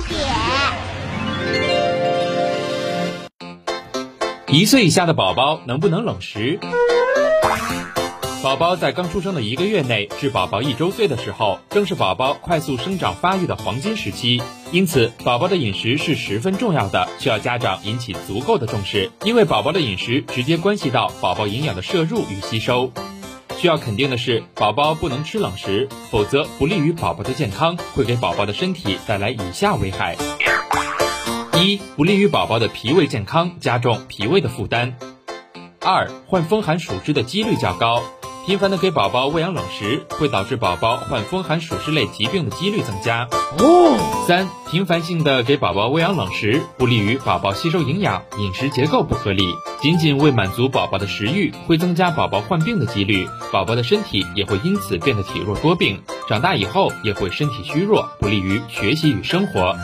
姐。一岁以下的宝宝能不能冷食？宝宝在刚出生的一个月内至宝宝一周岁的时候，正是宝宝快速生长发育的黄金时期，因此宝宝的饮食是十分重要的，需要家长引起足够的重视，因为宝宝的饮食直接关系到宝宝营养的摄入与吸收。需要肯定的是，宝宝不能吃冷食，否则不利于宝宝的健康，会给宝宝的身体带来以下危害：一、不利于宝宝的脾胃健康，加重脾胃的负担；二、患风寒暑湿的几率较高。频繁的给宝宝喂养冷食，会导致宝宝患风寒暑湿类疾病的几率增加。哦。三、频繁性的给宝宝喂养冷食，不利于宝宝吸收营养，饮食结构不合理，仅仅为满足宝宝的食欲，会增加宝宝患病的几率，宝宝的身体也会因此变得体弱多病，长大以后也会身体虚弱，不利于学习与生活。